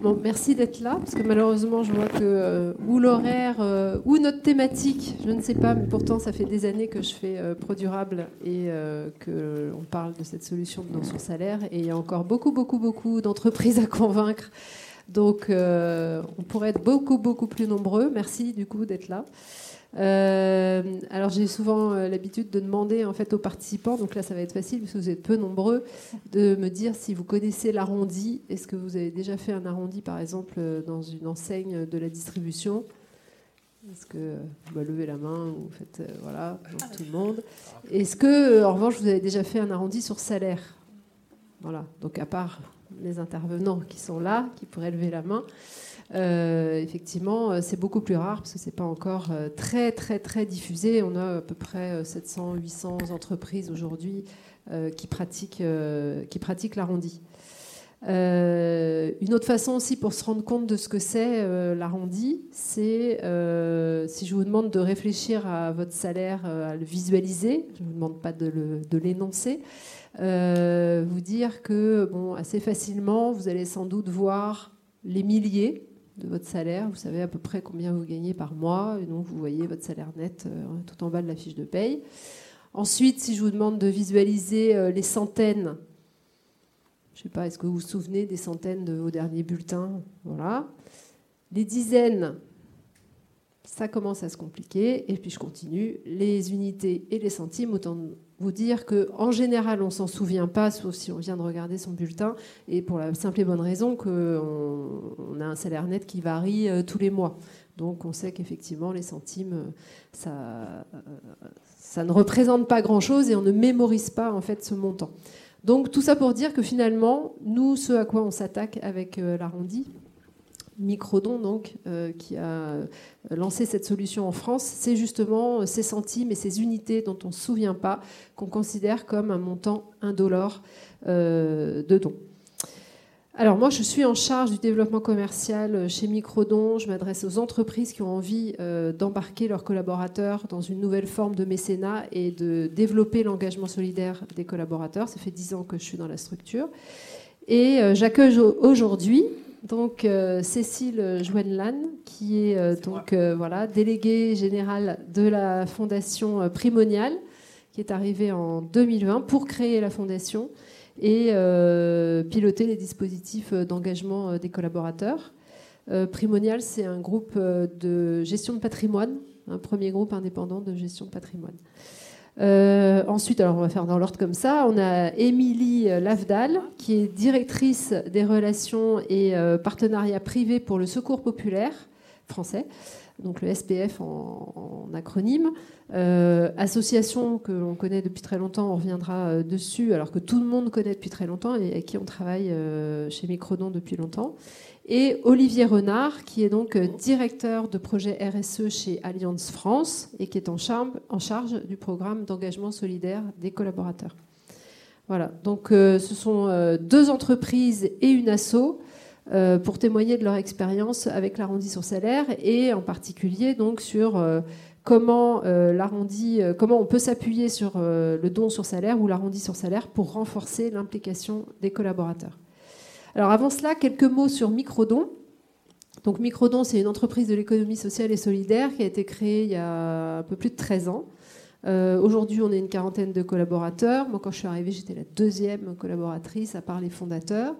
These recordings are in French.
Bon, merci d'être là, parce que malheureusement, je vois que euh, ou l'horaire euh, ou notre thématique, je ne sais pas, mais pourtant, ça fait des années que je fais euh, ProDurable et que on parle de cette solution de non salaire, et il y a encore beaucoup, beaucoup, beaucoup d'entreprises à convaincre. Donc, on pourrait être beaucoup, beaucoup plus nombreux. Merci du coup d'être là. Euh, alors j'ai souvent euh, l'habitude de demander en fait aux participants, donc là ça va être facile parce que vous êtes peu nombreux, de me dire si vous connaissez l'arrondi. Est-ce que vous avez déjà fait un arrondi par exemple euh, dans une enseigne de la distribution? Est-ce que vous levez la main ou faites voilà tout le monde? Est-ce que en revanche vous avez déjà fait un arrondi sur salaire? Voilà. Donc à part les intervenants qui sont là, qui pourraient lever la main. Euh, effectivement, euh, c'est beaucoup plus rare parce que c'est pas encore euh, très très très diffusé. On a à peu près 700-800 entreprises aujourd'hui qui pratiquent pratiquent l'arrondi. une autre façon aussi pour se rendre compte de ce que c'est l'arrondi, c'est si je vous demande de réfléchir à votre salaire, à le visualiser, je ne vous demande pas de l'énoncer, vous dire que bon, assez facilement, vous allez sans doute voir les milliers de votre salaire. Vous savez à peu près combien vous gagnez par mois. Et donc, vous voyez votre salaire net euh, tout en bas de la fiche de paye. Ensuite, si je vous demande de visualiser euh, les centaines, je ne sais pas, est-ce que vous vous souvenez des centaines de vos derniers bulletins? Voilà. Les dizaines, ça commence à se compliquer. Et puis je continue. Les unités et les centimes, autant vous dire qu'en général, on s'en souvient pas, sauf si on vient de regarder son bulletin, et pour la simple et bonne raison qu'on on a un salaire net qui varie euh, tous les mois. Donc on sait qu'effectivement, les centimes, euh, ça, euh, ça ne représente pas grand-chose et on ne mémorise pas en fait ce montant. Donc tout ça pour dire que finalement, nous, ce à quoi on s'attaque avec l'arrondi, Microdon, donc, euh, qui a euh, lancé cette solution en France, c'est justement euh, ces centimes et ces unités dont on ne se souvient pas, qu'on considère comme un montant indolore de don. Alors moi, je suis en charge du développement commercial chez Microdon. Je m'adresse aux entreprises qui ont envie d'embarquer leurs collaborateurs dans une nouvelle forme de mécénat et de développer l'engagement solidaire des collaborateurs. Ça fait dix ans que je suis dans la structure. Et j'accueille aujourd'hui donc euh, Cécile Joenlan, qui est, euh, donc euh, voilà déléguée générale de la fondation Primonial, qui est arrivée en 2020 pour créer la fondation et piloter les dispositifs d'engagement des collaborateurs. Primonial, c'est un groupe de gestion de patrimoine, un premier groupe indépendant de gestion de patrimoine. Euh, ensuite, alors on va faire dans l'ordre comme ça. On a Émilie Lavdal, qui est directrice des relations et euh, partenariats privés pour le Secours populaire français, donc le SPF en, acronyme. Euh, association que l'on connaît depuis très longtemps, on reviendra dessus, alors que tout le monde connaît depuis très longtemps et avec qui on travaille chez Microdon depuis longtemps et Olivier Renard, qui est donc euh, directeur de projet RSE chez Alliance France et qui est en charge, du programme d'engagement solidaire des collaborateurs. Voilà, donc euh, ce sont euh, deux entreprises et une asso pour témoigner de leur expérience avec l'arrondi sur salaire et en particulier donc sur comment l'arrondi, comment on peut s'appuyer sur le don sur salaire ou l'arrondi sur salaire pour renforcer l'implication des collaborateurs. Alors avant cela, quelques mots sur Microdon. Donc Microdon, c'est une entreprise de l'économie sociale et solidaire qui a été créée il y a un peu plus de 13 ans. Euh, aujourd'hui, on est une quarantaine de collaborateurs. Moi, quand je suis arrivée, j'étais la deuxième collaboratrice, à part les fondateurs.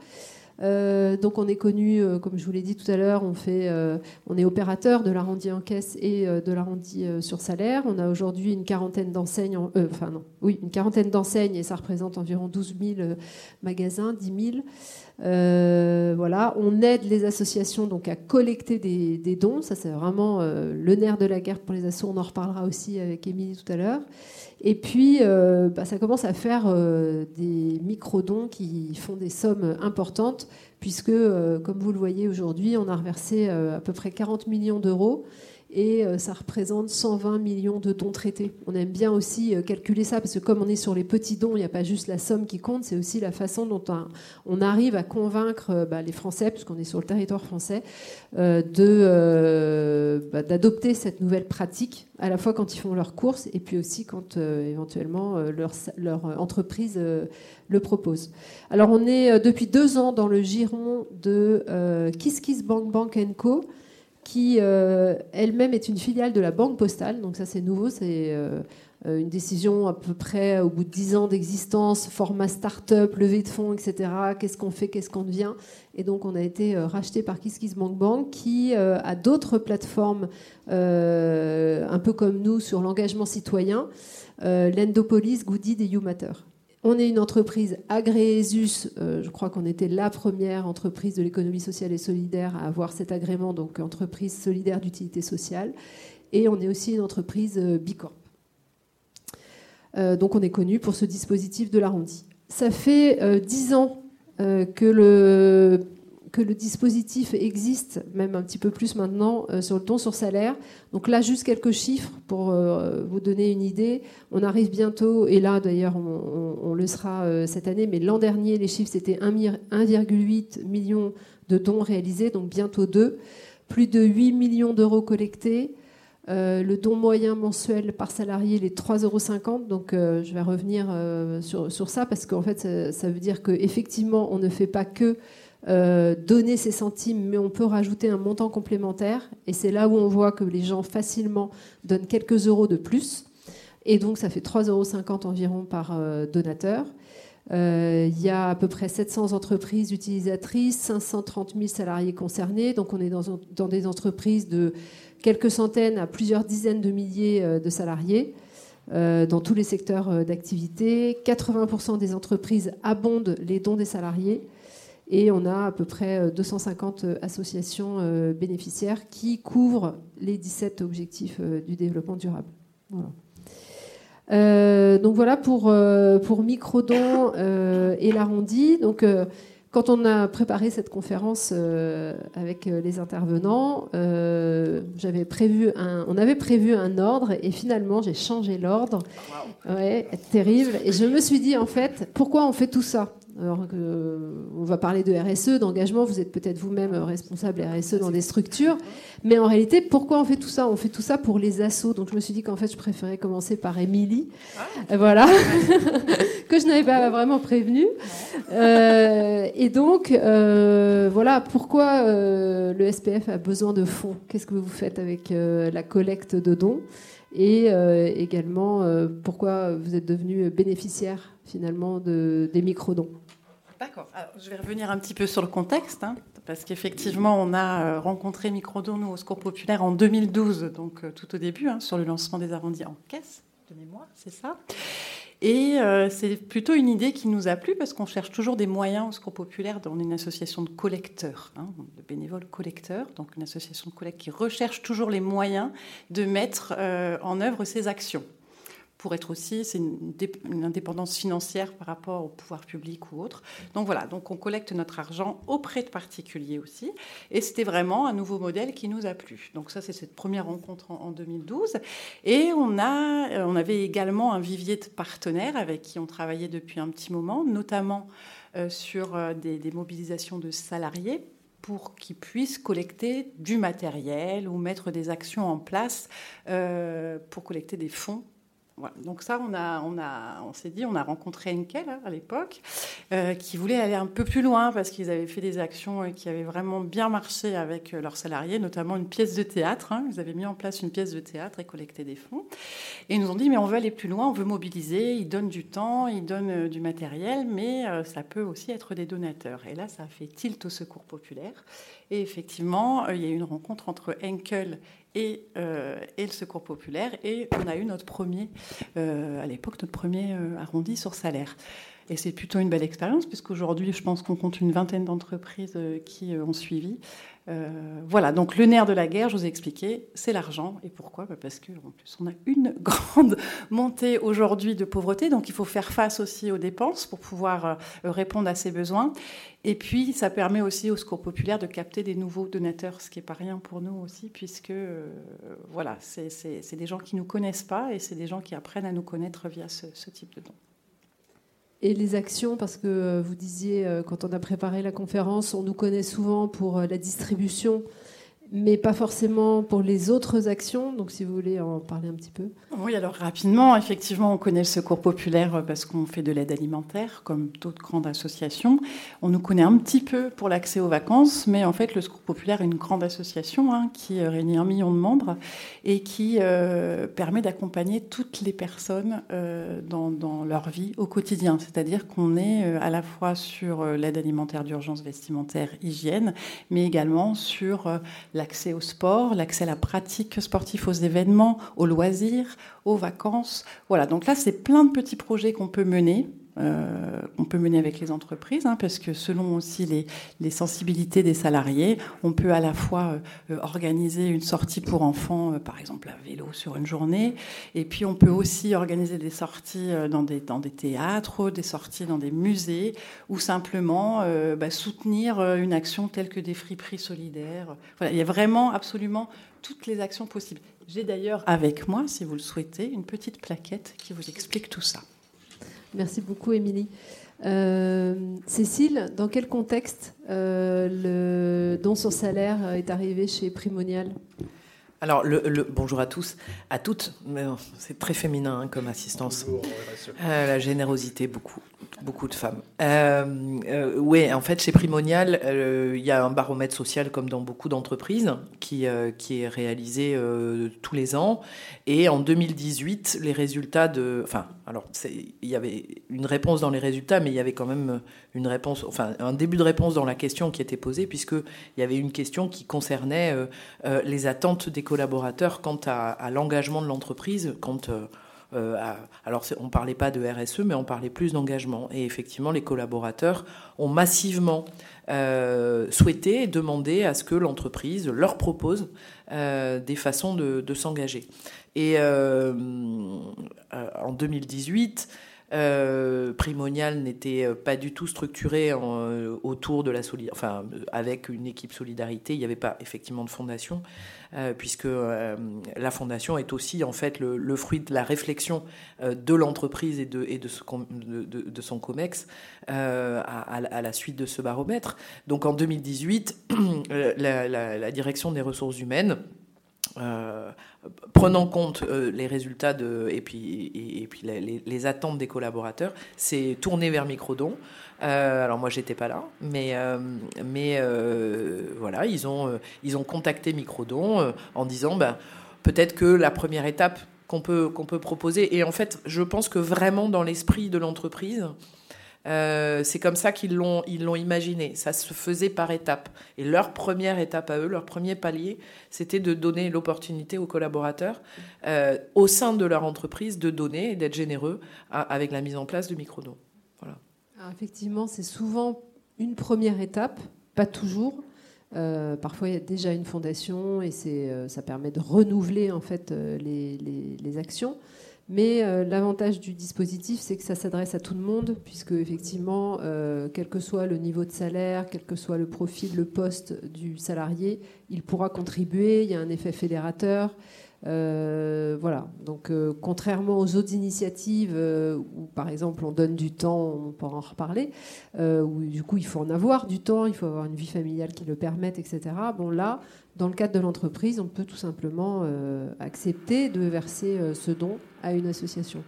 Euh, donc on est connu, euh, comme je vous l'ai dit tout à l'heure, on, est opérateur de l'arrondi en caisse et de l'arrondi sur salaire. On a aujourd'hui une quarantaine d'enseignes, enfin non, oui, une quarantaine d'enseignes et ça représente environ 12 000 magasins, 10 000. Euh, voilà, on aide les associations donc à collecter des, dons. Ça, c'est vraiment euh, le nerf de la guerre pour les assos. On en reparlera aussi avec Émilie tout à l'heure. Et puis, euh, bah, ça commence à faire des micro-dons qui font des sommes importantes, puisque, comme vous le voyez aujourd'hui, on a reversé à peu près 40 millions d'euros. Et ça représente 120 millions de dons traités. On aime bien aussi calculer ça parce que comme on est sur les petits dons, il n'y a pas juste la somme qui compte, c'est aussi la façon dont on arrive à convaincre bah, les Français, puisqu'on est sur le territoire français, bah, d'adopter cette nouvelle pratique, à la fois quand ils font leurs courses et puis aussi quand éventuellement leur, leur entreprise le propose. Alors on est depuis deux ans dans le giron de Kiss Kiss Bank Bank Co qui euh, elle-même est une filiale de la Banque Postale. Donc ça c'est nouveau, c'est euh, euh, une décision à peu près au bout de 10 ans d'existence, format start-up, levée de fonds, etc. Qu'est-ce qu'on fait, qu'est-ce qu'on devient? Et donc on a été racheté par KissKissBankBank qui a d'autres plateformes un peu comme nous sur l'engagement citoyen, l'Endopolis, Goodid et YouMatter. On est une entreprise agréée ESUS. Euh, je crois qu'on était la première entreprise de l'économie sociale et solidaire à avoir cet agrément, donc entreprise solidaire d'utilité sociale. Et on est aussi une entreprise euh, Bicorp. Euh, donc on est connu pour ce dispositif de l'arrondi. Ça fait dix ans que le que le dispositif existe, même un petit peu plus maintenant, euh, sur le don sur salaire. Donc là, juste quelques chiffres pour euh, vous donner une idée. On arrive bientôt, et là d'ailleurs on, le sera euh, cette année, mais l'an dernier, les chiffres c'était 1,8 million de dons réalisés, donc bientôt 2. Plus de 8 millions d'euros collectés. le don moyen mensuel par salarié, il est 3,50 euros. Donc je vais revenir sur, ça parce qu'en fait, ça, ça veut dire qu'effectivement, on ne fait pas que euh, donner ces centimes, mais on peut rajouter un montant complémentaire. Et c'est là où on voit que les gens facilement donnent quelques euros de plus. Et donc, ça fait 3,50 euros environ par euh, donateur. Euh, il y a à peu près 700 entreprises utilisatrices, 530 000 salariés concernés. Donc, on est dans, dans des entreprises de quelques centaines à plusieurs dizaines de milliers de salariés. dans tous les secteurs d'activité. 80% des entreprises abondent les dons des salariés. Et on a à peu près 250 euh, associations euh, bénéficiaires qui couvrent les 17 objectifs euh, du développement durable. donc voilà pour, pour Microdon et l'arrondi. Donc quand on a préparé cette conférence avec les intervenants, j'avais prévu un, on avait prévu un ordre et finalement j'ai changé l'ordre. Ouais, terrible. Et je me suis dit en fait, pourquoi on fait tout ça? Alors, on va parler de RSE, d'engagement. Vous êtes peut-être vous-même responsable RSE dans des structures. Mais en réalité, pourquoi on fait tout ça? On fait tout ça pour les assos. Donc, je me suis dit qu'en fait, je préférais commencer par Émilie. Ah. Voilà. que je n'avais pas vraiment prévenu. Euh, et donc, euh, voilà, pourquoi euh, le SPF a besoin de fonds? Qu'est-ce que vous faites avec la collecte de dons? Et également pourquoi vous êtes devenu bénéficiaire finalement de, des microdons? D'accord. Je vais revenir un petit peu sur le contexte, hein, parce qu'effectivement, on a euh, rencontré Microdon, au Secours Populaire, en 2012, donc euh, tout au début, hein, sur le lancement des arrondis en caisse de mémoire, c'est ça. Et euh, c'est plutôt une idée qui nous a plu parce qu'on cherche toujours des moyens au Secours Populaire. Est une association de collecteurs, hein, de bénévoles collecteurs, donc une association de collecte qui recherche toujours les moyens de mettre en œuvre ces actions pour être aussi, c'est une, indépendance financière par rapport au pouvoir public ou autre. Donc voilà, donc on collecte notre argent auprès de particuliers aussi, et c'était vraiment un nouveau modèle qui nous a plu. Donc ça, c'est cette première rencontre en, 2012, et on a, euh, on avait également un vivier de partenaires avec qui on travaillait depuis un petit moment, notamment euh, sur euh, des, mobilisations de salariés pour qu'ils puissent collecter du matériel ou mettre des actions en place pour collecter des fonds donc ça, on, a, on, a, on s'est dit, on a rencontré Enkel hein, à l'époque, euh, qui voulait aller un peu plus loin parce qu'ils avaient fait des actions euh, qui avaient vraiment bien marché avec euh, leurs salariés, notamment une pièce de théâtre. Hein. Ils avaient mis en place une pièce de théâtre et collecté des fonds. Et ils nous ont dit, mais on veut aller plus loin, on veut mobiliser. Ils donnent du temps, ils donnent du matériel, mais ça peut aussi être des donateurs. Et là, ça a fait tilt au secours populaire. Et effectivement, il y a eu une rencontre entre Enkel euh, et, le Secours populaire. Et on a eu notre premier, euh, à l'époque, notre premier euh, arrondi sur salaire. Et c'est plutôt une belle expérience, puisqu'aujourd'hui, je pense qu'on compte une vingtaine d'entreprises euh, qui ont suivi. Euh, voilà, donc le nerf de la guerre, je vous ai expliqué, c'est l'argent. Et pourquoi? Bah, Parce qu'en plus, on a une grande montée aujourd'hui de pauvreté, donc il faut faire face aussi aux dépenses pour pouvoir euh, répondre à ces besoins. Et puis, ça permet aussi au Secours populaire de capter des nouveaux donateurs, ce qui n'est pas rien pour nous aussi, puisque euh, voilà, c'est des gens qui ne nous connaissent pas et c'est des gens qui apprennent à nous connaître via ce, ce type de dons. Et les actions, parce que euh, vous disiez, euh, quand on a préparé la conférence, on nous connaît souvent pour euh, la distribution mais pas forcément pour les autres actions. Donc, si vous voulez en parler un petit peu. Oui, alors rapidement, effectivement, on connaît le Secours populaire parce qu'on fait de l'aide alimentaire, comme d'autres grandes associations. On nous connaît un petit peu pour l'accès aux vacances, mais en fait, le Secours populaire est une grande association hein, qui réunit un million de membres et qui euh, permet d'accompagner toutes les personnes euh, dans, leur vie au quotidien. C'est-à-dire qu'on est euh, à la fois sur l'aide alimentaire d'urgence vestimentaire, hygiène, mais également sur l'accès au sport, l'accès à la pratique sportive, aux événements, aux loisirs, aux vacances. Voilà, donc là, c'est plein de petits projets qu'on peut mener. Euh, on peut mener avec les entreprises, hein, parce que selon aussi les, sensibilités des salariés, on peut à la fois euh, organiser une sortie pour enfants, euh, par exemple à vélo sur une journée, et puis on peut aussi organiser des sorties dans des, dans des théâtres, des sorties dans des musées, ou simplement bah, soutenir une action telle que des friperies solidaires. Voilà, il y a vraiment absolument toutes les actions possibles. J'ai d'ailleurs avec moi, si vous le souhaitez, une petite plaquette qui vous explique tout ça. Merci beaucoup, Émilie. Euh, Cécile, dans quel contexte euh, le don sur salaire est arrivé chez Primonial? Alors, le, bonjour à tous, à toutes. C'est très féminin hein, comme assistance. Euh, la générosité, beaucoup, beaucoup de femmes. Euh, oui, en fait, chez Primonial, il y a un baromètre social comme dans beaucoup d'entreprises qui, qui est réalisé tous les ans. Et en 2018, les résultats de, enfin, alors il y avait une réponse dans les résultats, mais il y avait quand même une réponse, enfin un début de réponse dans la question qui était posée, puisque il y avait une question qui concernait euh, euh, les attentes des collaborateurs quant à, l'engagement de l'entreprise, quant euh, à, alors on parlait pas de RSE, mais on parlait plus d'engagement. Et effectivement, les collaborateurs ont massivement souhaité et demandé à ce que l'entreprise leur propose des façons de s'engager. Et en 2018, euh, Primonial n'était pas du tout structuré autour de la solidarité, enfin avec une équipe solidarité. Il n'y avait pas effectivement de fondation, puisque la fondation est aussi en fait le, fruit de la réflexion de l'entreprise et, de, son COMEX à, la suite de ce baromètre. Donc en 2018, la, la direction des ressources humaines euh, prenant compte euh, les résultats et puis, les, attentes des collaborateurs, c'est tourné vers Microdon. Euh, alors moi j'étais pas là, mais voilà ils ont contacté Microdon en disant ben peut-être que la première étape qu'on peut proposer et en fait je pense que vraiment dans l'esprit de l'entreprise euh, c'est comme ça qu'ils l'ont, ils l'ont imaginé. Ça se faisait par étapes. Et leur première étape à eux, leur premier palier, c'était de donner l'opportunité aux collaborateurs, euh, au sein de leur entreprise, de donner et d'être généreux avec la mise en place de microdons. Voilà. effectivement, c'est souvent une première étape, pas toujours. Euh, parfois, il y a déjà une fondation et c'est, ça permet de renouveler en fait les actions. Mais euh, l'avantage du dispositif, c'est que ça s'adresse à tout le monde, puisque effectivement, euh, quel que soit le niveau de salaire, quel que soit le profil, le poste du salarié, il pourra contribuer. Il y a un effet fédérateur. Euh, voilà. Donc, contrairement aux autres initiatives où, par exemple, on donne du temps, on pourra en reparler, où du coup, il faut en avoir du temps, il faut avoir une vie familiale qui le permette, etc. Bon, là, dans le cadre de l'entreprise, on peut tout simplement euh, accepter de verser euh, ce don à une association.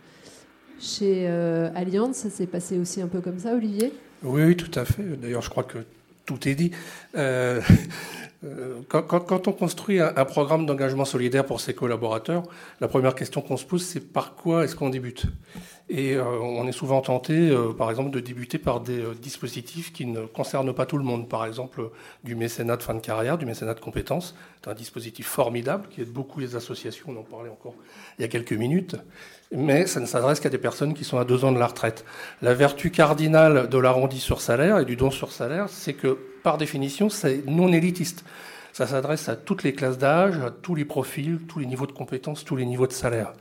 Chez euh, Allianz, ça s'est passé aussi un peu comme ça, Olivier? Oui, oui, tout à fait. D'ailleurs, je crois que tout est dit. Quand, on construit un, programme d'engagement solidaire pour ses collaborateurs, la première question qu'on se pose, c'est par quoi est-ce qu'on débute? Et euh, on est souvent tenté, euh, par exemple, de débuter par des euh, dispositifs qui ne concernent pas tout le monde. Par exemple, du mécénat de fin de carrière, du mécénat de compétences. C'est un dispositif formidable qui aide beaucoup les associations. On en parlait encore il y a quelques minutes. Mais ça ne s'adresse qu'à des personnes qui sont à deux ans de la retraite. La vertu cardinale de l'arrondi sur salaire et du don sur salaire, c'est que, par définition, c'est non élitiste. Ça s'adresse à toutes les classes d'âge, à tous les profils, tous les niveaux de compétences, tous les niveaux de salaire.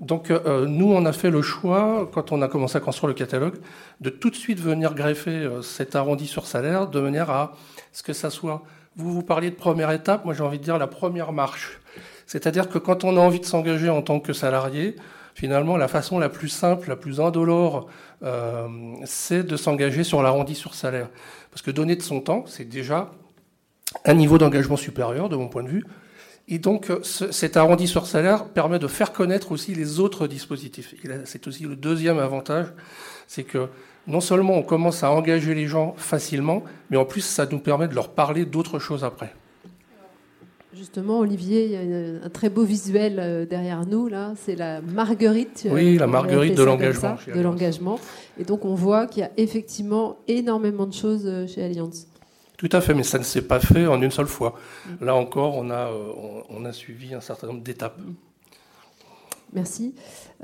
Donc euh, nous, on a fait le choix, quand on a commencé à construire le catalogue, de tout de suite venir greffer euh, cet arrondi sur salaire de manière à ce que ça soit... Vous vous parliez de première étape, moi j'ai envie de dire la première marche. C'est-à-dire que quand on a envie de s'engager en tant que salarié, finalement la façon la plus simple, la plus indolore, euh, c'est de s'engager sur l'arrondi sur salaire. Parce que donner de son temps, c'est déjà un niveau d'engagement supérieur de mon point de vue, et donc, euh, cet arrondi sur salaire permet de faire connaître aussi les autres dispositifs. C'est aussi le deuxième avantage, c'est que non seulement on commence à engager les gens facilement, mais en plus, ça nous permet de leur parler d'autres choses après. Justement, Olivier, il y a un très beau visuel euh, derrière nous, là. C'est la marguerite. Euh, oui, la marguerite de l'engagement. De l'engagement. Et donc, on voit qu'il y a effectivement énormément de choses chez Allianz. Tout à fait, mais ça ne s'est pas fait en une seule fois. Là encore, on a, euh, on a suivi un certain nombre d'étapes. Merci.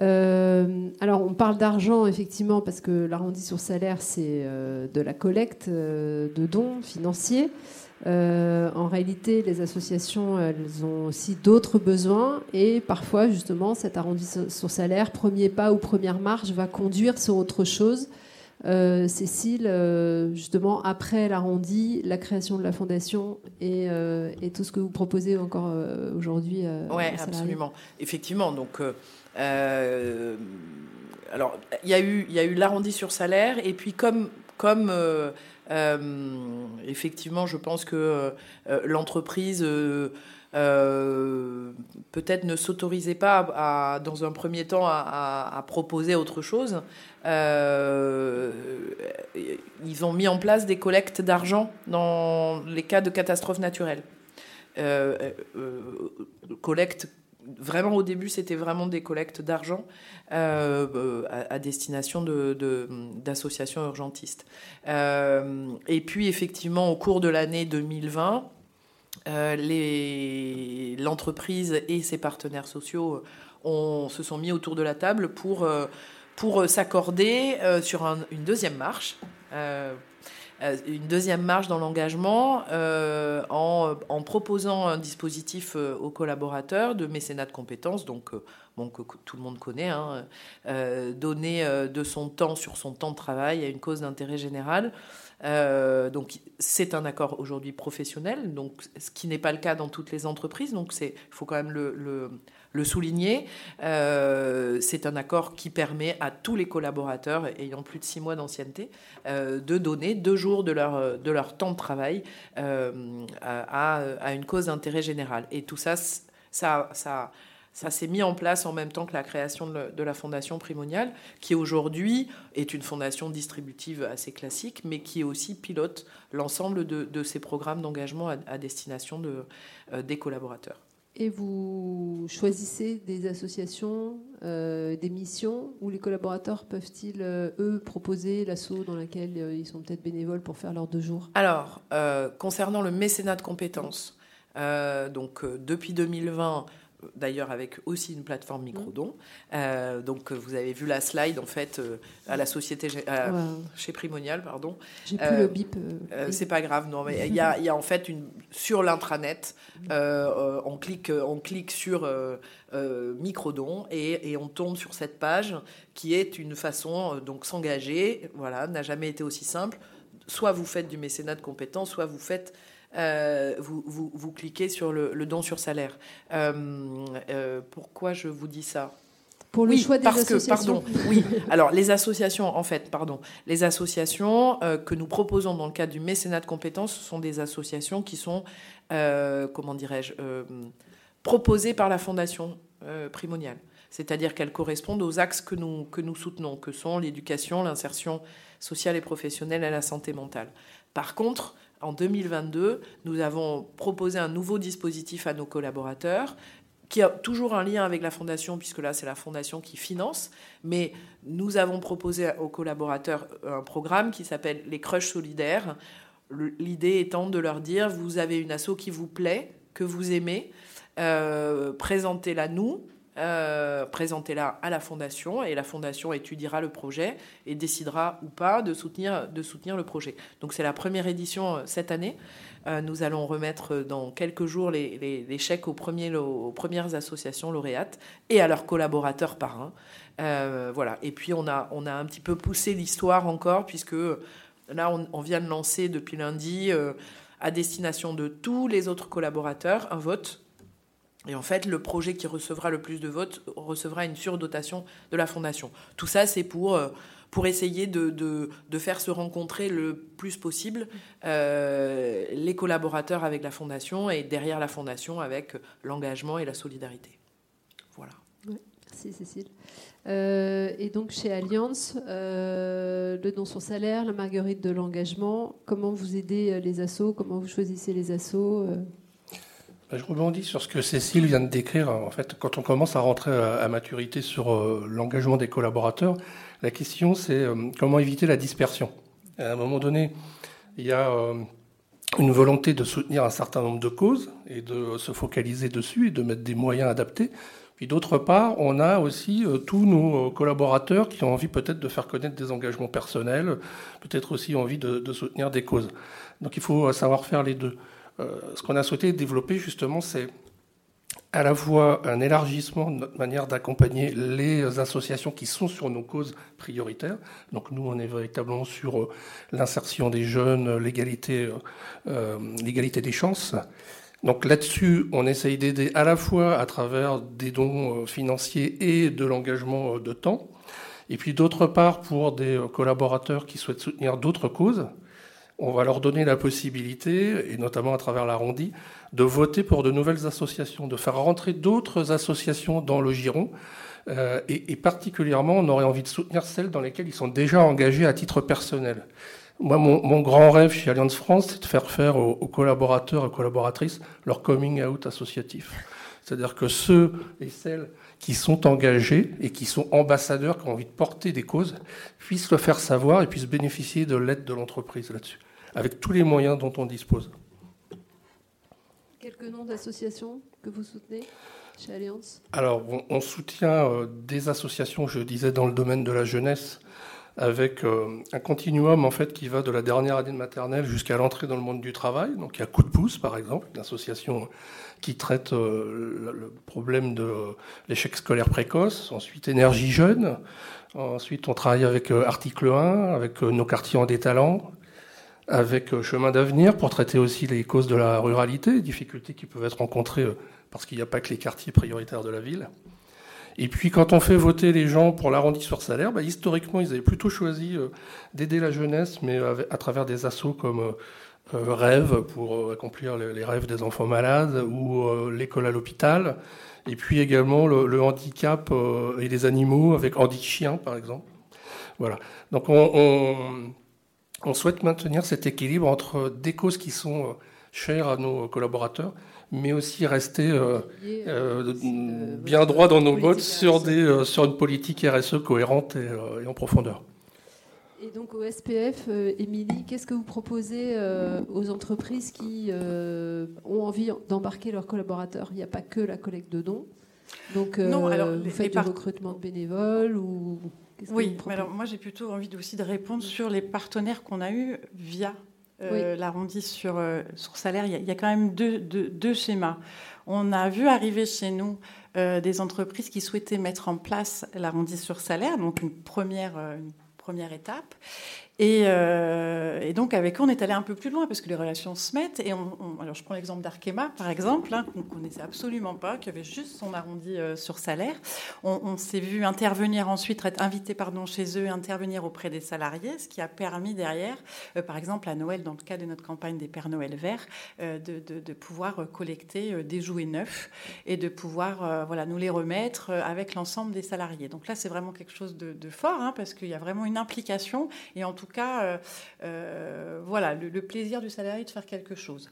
Euh, alors, on parle d'argent, effectivement, parce que l'arrondi sur salaire, c'est euh, de la collecte de dons financiers. En réalité, les associations, elles ont aussi d'autres besoins. Et parfois, justement, cet arrondi sur salaire, premier pas ou première marche, va conduire sur autre chose. Euh, Cécile, euh, justement, après l'arrondi, la création de la fondation et, euh, tout ce que vous proposez encore aujourd'hui. oui, absolument. Effectivement, donc. alors, il y a eu, y a eu l'arrondi sur salaire, et puis comme, comme effectivement, je pense que l'entreprise euh, peut-être ne s'autorisaient pas dans un premier temps à, proposer autre chose. Euh, ils ont mis en place des collectes d'argent dans les cas de catastrophes naturelles. Euh, collecte vraiment au début, c'était vraiment des collectes d'argent à, destination d'associations de, urgentistes. et puis, effectivement, au cours de l'année 2020, euh, l'entreprise et ses partenaires sociaux se sont mis autour de la table pour, euh, pour s'accorder euh, sur une deuxième marche. Une deuxième marche dans l'engagement en, en, proposant un dispositif aux collaborateurs de mécénat de compétences, donc bon, que, tout le monde connaît, hein, donner de son temps sur son temps de travail à une cause d'intérêt général. Euh, donc c'est un accord aujourd'hui professionnel, donc ce qui n'est pas le cas dans toutes les entreprises. Donc il faut quand même le, souligner. Euh, c'est un accord qui permet à tous les collaborateurs ayant plus de six mois d'ancienneté euh, de donner deux jours de leur, de temps de travail à, à, une cause d'intérêt général. Et tout ça, ça, s'est mis en place en même temps que la création de, la fondation Primonial, qui aujourd'hui est une fondation distributive assez classique, mais qui aussi pilote l'ensemble de, ces programmes d'engagement à, destination de, euh, des collaborateurs. Et vous choisissez des associations, euh, des missions où les collaborateurs peuvent-ils, euh, eux, proposer l'assaut dans laquelle ils sont peut-être bénévoles pour faire leurs deux jours Alors, concernant le mécénat de compétences, donc depuis 2020, d'ailleurs avec aussi une plateforme mmh. microdon. Euh, donc vous avez vu la slide en fait euh, à la société chez Primonial, pardon. J'ai plus le bip. Euh, c'est pas grave, non, mais il y a, y a, en fait une sur l'intranet, on clique, on clique sur microdon et, et, on tombe sur cette page qui est une façon donc s'engager. Voilà, n'a jamais été aussi simple. Soit vous faites du mécénat de compétences, soit vous faites euh, vous, vous, cliquez sur le, don sur salaire. Euh, euh, pourquoi je vous dis ça? Pour le choix des parce associations. Que, pardon, oui. Alors les associations, en fait, pardon, les associations que nous proposons dans le cadre du mécénat de compétences, ce sont des associations qui sont, comment dirais-je, proposées par la fondation primoniale. C'est-à-dire qu'elles correspondent aux axes que nous, que nous soutenons, que sont l'éducation, l'insertion sociale et professionnelle et la santé mentale. Par contre, en 2022, nous avons proposé un nouveau dispositif à nos collaborateurs qui a toujours un lien avec la fondation, puisque là, c'est la fondation qui finance. Mais nous avons proposé aux collaborateurs un programme qui s'appelle les Crushs solidaires. L'idée étant de leur dire, vous avez une asso qui vous plaît, que vous aimez, euh, présentez-la nous, euh, présentez-la à la fondation et la fondation étudiera le projet et décidera ou pas de soutenir, de soutenir le projet. Donc c'est la première édition euh, cette année. Euh, nous allons remettre dans quelques jours les, chèques aux, premiers, aux, premières associations lauréates et à leurs collaborateurs parrains. voilà. Et puis on a, on a un petit peu poussé l'histoire encore puisque là on, vient de lancer depuis lundi à destination de tous les autres collaborateurs un vote et en fait, le projet qui recevra le plus de votes recevra une surdotation de la fondation. Tout ça, c'est pour, euh, pour essayer de, de, faire se rencontrer le plus possible euh, les collaborateurs avec la fondation et derrière la fondation avec l'engagement et la solidarité. Voilà. merci Cécile. Euh, et donc chez Alliance, le don sur salaire, la marguerite de l'engagement, comment vous aidez les assos, comment vous choisissez les assos je rebondis sur ce que Cécile vient de décrire. En fait, quand on commence à rentrer à maturité sur euh, l'engagement des collaborateurs, la question c'est euh, comment éviter la dispersion. À un moment donné, il y a euh, une volonté de soutenir un certain nombre de causes et de se focaliser dessus et de mettre des moyens adaptés. Puis d'autre part, on a aussi tous nos collaborateurs qui ont envie peut-être de faire connaître des engagements personnels, peut-être aussi envie de soutenir des causes. Donc il faut savoir faire les deux. Euh, ce qu'on a souhaité développer justement, c'est à la fois un élargissement de notre manière d'accompagner les associations qui sont sur nos causes prioritaires. Donc nous, on est véritablement sur euh, l'insertion des jeunes, l'égalité, euh, l'égalité des chances. Donc là-dessus, on essaye d'aider à la fois à travers des dons financiers et de l'engagement de temps. Et puis d'autre part, pour des collaborateurs qui souhaitent soutenir d'autres causes, on va leur donner la possibilité, et notamment à travers l'arrondi, de voter pour de nouvelles associations, de faire rentrer d'autres associations dans le giron. Euh, et, particulièrement, on aurait envie de soutenir celles dans lesquelles ils sont déjà engagés à titre personnel. Moi, mon, grand rêve chez Alliance France, c'est de faire faire aux, aux collaborateurs et collaboratrices leur coming out associatif. C'est-à-dire que ceux et celles qui sont engagés et qui sont ambassadeurs, qui ont envie de porter des causes, puissent le faire savoir et puissent bénéficier de l'aide de l'entreprise là-dessus, avec tous les moyens dont on dispose. Quelques noms d'associations que vous soutenez chez Alliance Alors, on, soutient euh, des associations, je disais, dans le domaine de la jeunesse, avec euh, un continuum en fait qui va de la dernière année de maternelle jusqu'à l'entrée dans le monde du travail. Donc il y a Coup de pouce par exemple, une association qui traite euh, le problème de l'échec scolaire précoce, ensuite énergie jeune, ensuite on travaille avec euh, article 1, avec euh, nos quartiers en des talents, avec chemin d'avenir pour traiter aussi les causes de la ruralité, les difficultés qui peuvent être rencontrées parce qu'il n'y a pas que les quartiers prioritaires de la ville. Et puis quand on fait voter les gens pour l'arrondi sur salaire, bah, historiquement ils avaient plutôt choisi d'aider la jeunesse, mais à travers des assauts comme rêve pour euh, accomplir les rêves des enfants malades ou euh, l'école à l'hôpital. Et puis également le, handicap et les animaux avec Handi Chien, par exemple. Voilà. Donc on, on, souhaite maintenir cet équilibre entre des causes qui sont chères à nos collaborateurs, mais aussi rester bien droit dans nos bottes sur, des, sur une politique RSE cohérente et en profondeur. Donc au SPF, euh, Émilie, qu'est-ce que vous proposez euh, aux entreprises qui euh, ont envie d'embarquer leurs collaborateurs? Il n'y a pas que la collecte de dons. Donc non, alors, vous faites du recrutement de bénévoles ou Oui, mais alors moi j'ai plutôt envie aussi de répondre sur les partenaires qu'on a eus via l'arrondi sur, sur salaire. Il y, a, quand même deux, deux, schémas. On a vu arriver chez nous des entreprises qui souhaitaient mettre en place l'arrondi sur salaire, donc une première, première étape. Euh, et, donc avec eux, on est allé un peu plus loin parce que les relations se mettent. Et on, alors je prends l'exemple d'Arkema, par exemple, hein, qu'on ne connaissait absolument pas, qui avait juste son arrondi euh, sur salaire. On, s'est vu intervenir ensuite, être invité pardon, chez eux, intervenir auprès des salariés, ce qui a permis derrière, euh, par exemple à Noël, dans le cas de notre campagne des Pères Noël verts, de, pouvoir collecter des jouets neufs et de pouvoir voilà, nous les remettre avec l'ensemble des salariés. Donc là, c'est vraiment quelque chose de, fort hein, parce qu'il y a vraiment une implication et en tout cas, euh, euh, voilà, le, plaisir du salarié de faire quelque chose.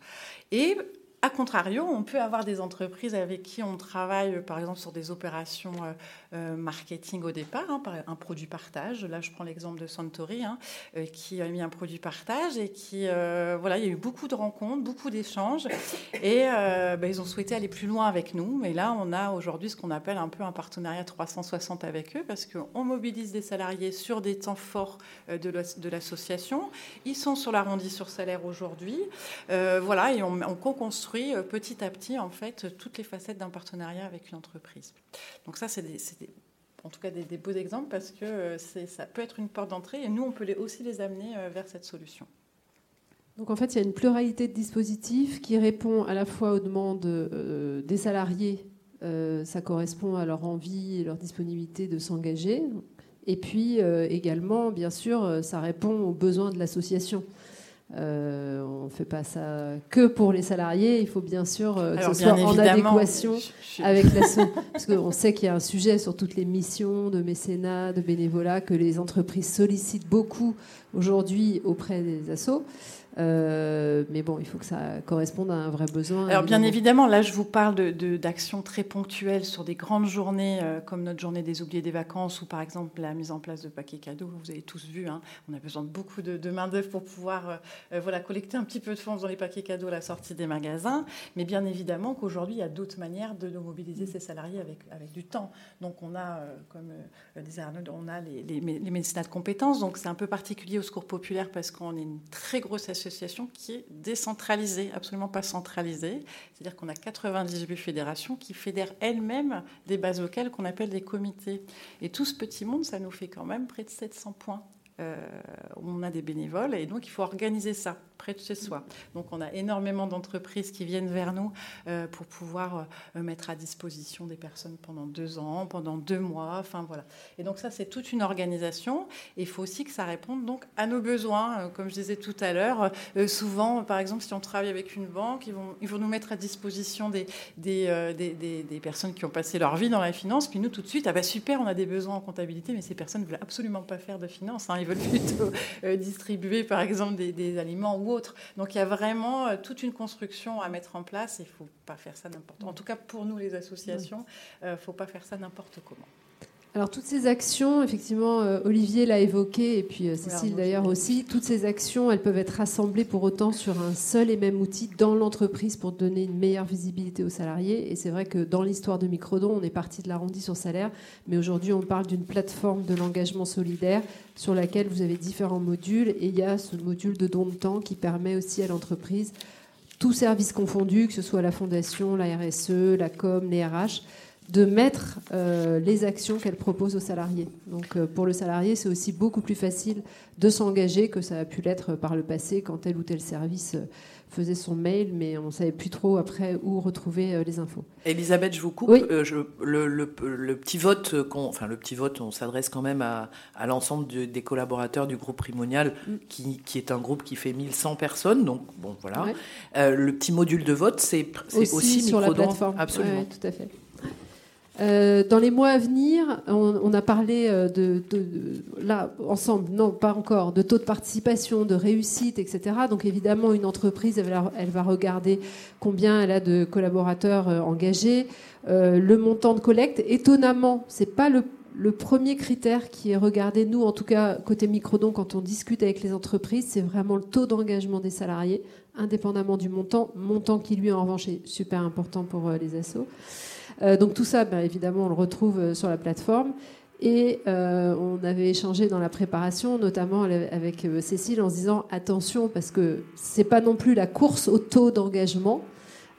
Et A contrario, on peut avoir des entreprises avec qui on travaille, par exemple, sur des opérations euh, euh, marketing au départ, hein, un produit partage. Là, je prends l'exemple de Santori, hein, euh, qui a mis un produit partage et qui, voilà, il y a eu beaucoup de rencontres, beaucoup d'échanges, et ben, ils ont souhaité aller plus loin avec nous. Et là, on a aujourd'hui ce qu'on appelle un peu un partenariat 360 avec eux, parce qu'on mobilise des salariés sur des temps forts de l'association. Ils sont sur l'arrondi sur salaire aujourd'hui, voilà, et on co-construit euh, petit à petit en fait toutes les facettes d'un partenariat avec une entreprise. Donc ça, c'est en tout cas des, beaux exemples parce que euh, ça peut être une porte d'entrée et nous, on peut les, aussi les amener euh, vers cette solution. Donc en fait, il y a une pluralité de dispositifs qui répond à la fois aux demandes des salariés, ça correspond à leur envie et leur disponibilité de s'engager, et puis également, bien sûr, ça répond aux besoins de l'association. Euh, on ne fait pas ça que pour les salariés. Il faut bien sûr euh, que ce soit en adéquation avec la Parce qu'on sait qu'il y a un sujet sur toutes les missions de mécénat, de bénévolat, que les entreprises sollicitent beaucoup aujourd'hui auprès des assos. Euh, mais bon, il faut que ça corresponde à un vrai besoin. Alors bien évidemment, là je vous parle d'actions de, très ponctuelles sur des grandes journées euh, comme notre journée des oubliés des vacances ou par exemple la mise en place de paquets cadeaux. Vous avez tous vu, hein, on a besoin de beaucoup de, main d'œuvre pour pouvoir euh, voilà, collecter un petit peu de fonds dans les paquets cadeaux à la sortie des magasins. Mais bien évidemment qu'aujourd'hui, il y a d'autres manières de, mobiliser ces salariés avec, avec du temps. Donc on a, comme disait Arnaud, on a les, les, les médecins de compétences. Donc c'est un peu particulier au secours populaire parce qu'on est une très grosse association association qui est décentralisée, absolument pas centralisée. C'est-à-dire qu'on a 98 fédérations qui fédèrent elles-mêmes des bases locales qu'on appelle des comités. Et tout ce petit monde, ça nous fait quand même près de 700 points. Euh, on a des bénévoles et donc il faut organiser ça près de chez soi. Donc on a énormément d'entreprises qui viennent vers nous euh, pour pouvoir euh, mettre à disposition des personnes pendant deux ans, pendant deux mois, enfin voilà. Et donc ça c'est toute une organisation. Et il faut aussi que ça réponde donc à nos besoins. Euh, comme je disais tout à l'heure, souvent par exemple si on travaille avec une banque, ils vont, ils vont nous mettre à disposition des des, des, des, personnes qui ont passé leur vie dans la finance. Puis nous tout de suite, ah bah super, on a des besoins en comptabilité, mais ces personnes ne veulent absolument pas faire de finance. Hein. plutôt distribuer par exemple des, aliments ou donc il y a vraiment euh, toute une construction à mettre en place. Il ne faut pas faire ça n'importe. En tout cas, pour nous, les associations, il ne faut pas faire ça n'importe comment. Alors toutes ces actions, effectivement, euh, Olivier l'a évoqué, et puis euh, Cécile d'ailleurs aussi, toutes ces actions, elles peuvent être rassemblées pour autant sur un seul et même outil dans l'entreprise pour donner une meilleure visibilité aux salariés. Et c'est vrai que dans l'histoire de Microdon, on est parti de l'arrondi sur salaire, mais aujourd'hui on parle d'une plateforme de l'engagement solidaire sur laquelle vous avez différents modules, et il y a ce module de don de temps qui permet aussi à l'entreprise, tous services confondus, que ce soit la fondation, la RSE, la com, les RH, de mettre euh, les actions qu'elle propose aux salariés. Donc euh, pour le salarié, c'est aussi beaucoup plus facile de s'engager que ça a pu l'être par le passé quand tel ou tel service euh, faisait son mail, mais on ne savait plus trop après où retrouver les infos. Elisabeth, je vous coupe. le, petit vote, enfin le petit vote, on s'adresse quand même à, l'ensemble des collaborateurs du groupe Primonial, mm. qui, est un groupe qui fait 1100 personnes. Donc bon, voilà. le petit module de vote, c'est aussi, sur la plateforme. Absolument. tout à fait. Euh, dans les mois à venir, on, a parlé euh, de, là ensemble, non pas encore, de taux de participation, de réussite, etc. Donc évidemment, une entreprise, elle va, regarder combien elle a de collaborateurs euh, engagés, le montant de collecte. Étonnamment, c'est pas le, le, premier critère qui est regardé. Nous, en tout cas, côté Microdon, quand on discute avec les entreprises, c'est vraiment le taux d'engagement des salariés, indépendamment du montant, montant qui lui en revanche est super important pour les assos. Euh, donc tout ça, ben, évidemment, on le retrouve euh, sur la plateforme. Et euh, on avait échangé dans la préparation, notamment avec Cécile, en se disant attention, parce que c'est pas non plus la course au taux d'engagement.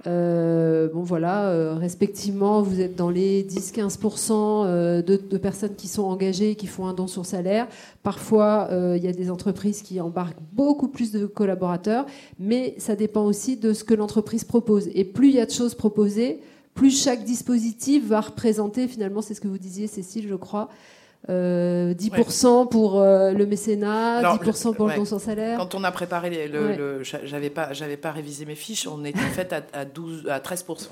bon voilà, respectivement, vous êtes dans les 10-15% de, de, personnes qui sont engagées, qui font un don sur salaire. Parfois, il y a des entreprises qui embarquent beaucoup plus de collaborateurs, mais ça dépend aussi de ce que l'entreprise propose. Et plus il y a de choses proposées, plus chaque dispositif va représenter, finalement, c'est ce que vous disiez, Cécile, je crois, 10% euh, pour euh, le mécénat, 10% pour le don sans salaire. Quand on a préparé le, j'avais pas, j'avais pas révisé mes fiches, on était fait à, 12, à 13%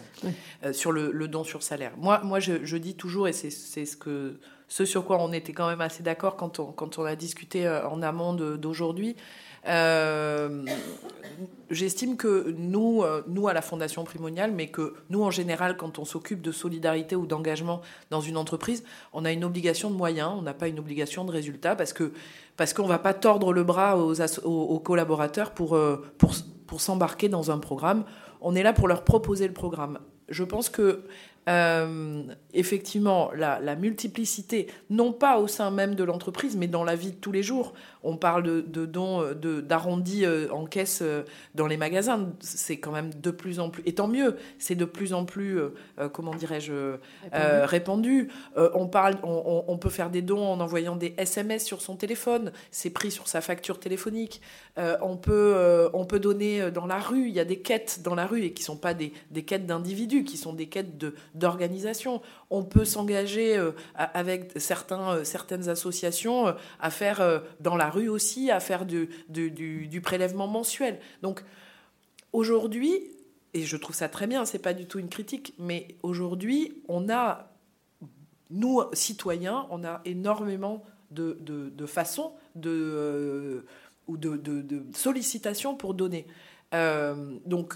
euh, sur le, don sur salaire. Moi, moi, je, dis toujours, et c'est ce que ce sur quoi on était quand même assez d'accord quand on, a discuté en amont d'aujourd'hui. Euh, J'estime que nous, nous à la Fondation Primoniale, mais que nous en général, quand on s'occupe de solidarité ou d'engagement dans une entreprise, on a une obligation de moyens, on n'a pas une obligation de résultat, parce que parce qu'on ne va pas tordre le bras aux, aux, collaborateurs pour, pour, pour s'embarquer dans un programme. On est là pour leur proposer le programme. Je pense que euh, effectivement, la, la, multiplicité, non pas au sein même de l'entreprise, mais dans la vie de tous les jours. On parle de, de dons d'arrondis euh, en caisse euh, dans les magasins. C'est quand même de plus en plus, et tant mieux, c'est de plus en plus, comment dirais-je, répandu. on, parle, on, on, peut faire des dons en envoyant des SMS sur son téléphone. C'est pris sur sa facture téléphonique. on, peut, on peut donner dans la rue. Il y a des quêtes dans la rue et qui ne sont pas des, des quêtes d'individus, qui sont des quêtes de d'organisation. On peut s'engager euh, avec certains, euh, certaines associations euh, à faire dans la rue aussi, à faire du, prélèvement mensuel. Donc aujourd'hui, et je trouve ça très bien, c'est pas du tout une critique, mais aujourd'hui, on a, nous, citoyens, on a énormément de, façons de, ou de, sollicitations pour donner. donc,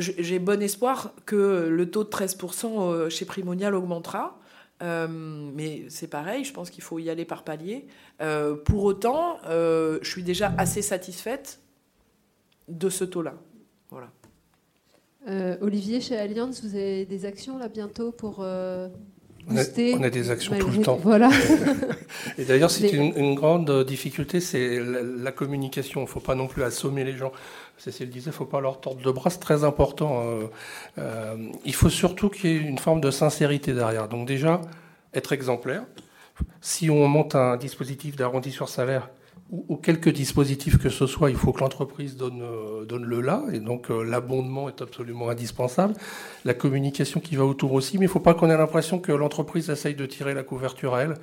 j'ai bon espoir que le taux de 13% euh, chez Primonial augmentera. Euh, mais c'est pareil, je pense qu'il faut y aller par palier. Euh, pour autant, je suis déjà assez satisfaite de ce taux-là. Voilà. Olivier, chez Allianz, vous avez des actions là bientôt pour on a, des actions tout le temps. Voilà. Et d'ailleurs, c'est une, grande difficulté, c'est la, communication. Il ne faut pas non plus assommer les gens. Cécile disait, il ne faut pas leur tordre le bras, c'est très important. Euh, euh, il faut surtout qu'il y ait une forme de sincérité derrière. Donc déjà, être exemplaire. Si on monte un dispositif d'arrondi sur salaire, ou, quelques dispositifs que ce soit, il faut que l'entreprise donne, euh, donne le là, et donc l'abondement est absolument indispensable. La communication qui va autour aussi, mais il ne faut pas qu'on ait l'impression que l'entreprise essaye de tirer la couverture à elle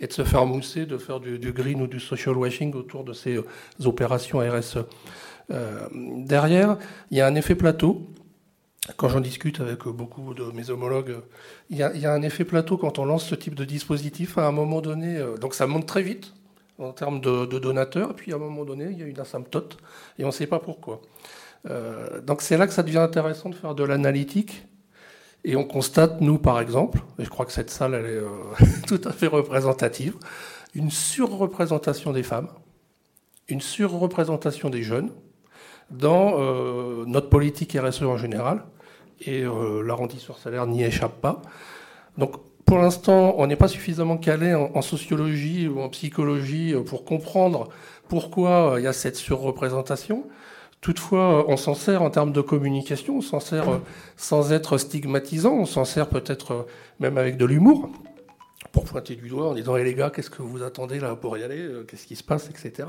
et de se faire mousser, de faire du, green ou du social washing autour de ces opérations RSE. Derrière, il y a un effet plateau. Quand j'en discute avec beaucoup de mes homologues, il y, a, un effet plateau quand on lance ce type de dispositif à un moment donné. donc ça monte très vite en termes de, donateurs, puis à un moment donné, il y a une asymptote, et on ne sait pas pourquoi. Euh, donc c'est là que ça devient intéressant de faire de l'analytique, et on constate, nous par exemple, et je crois que cette salle est euh, tout à fait représentative, une surreprésentation des femmes, une surreprésentation des jeunes dans euh, notre politique RSE en général, et l'arrondi sur salaire n'y échappe pas. Donc pour l'instant, on n'est pas suffisamment calé en, sociologie ou en psychologie euh, pour comprendre pourquoi euh, il y a cette surreprésentation. Toutefois, euh, on s'en sert en termes de communication, on s'en sert sans être stigmatisant, on s'en sert peut-être même avec de l'humour pour pointer du doigt en disant eh les gars, qu'est-ce que vous attendez là pour y aller Qu'est-ce qui se passe, etc.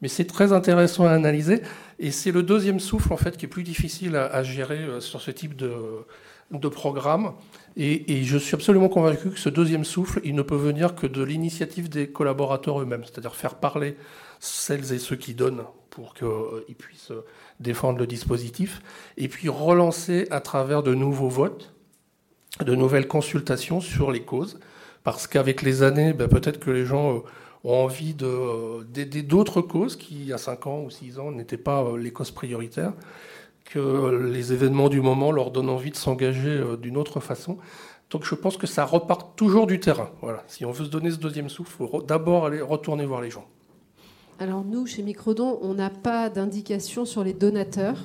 Mais c'est très intéressant à analyser et c'est le deuxième souffle en fait qui est plus difficile à, gérer sur ce type de, de programme. Et, je suis absolument convaincu que ce deuxième souffle, il ne peut venir que de l'initiative des collaborateurs eux-mêmes, c'est-à-dire faire parler celles et ceux qui donnent pour qu'ils puissent défendre le dispositif, et puis relancer à travers de nouveaux votes, de nouvelles consultations sur les causes, parce qu'avec les années, ben, peut-être que les gens euh, ont envie d'aider d'autres causes qui, il y a 5 ans ou 6 ans, n'étaient pas euh, les causes prioritaires que les événements du moment leur donnent envie de s'engager euh, d'une autre façon. Donc je pense que ça repart toujours du terrain. Voilà. Si on veut se donner ce deuxième souffle, il faut d'abord aller retourner voir les gens. Alors nous, chez Microdon, on n'a pas d'indication sur les donateurs,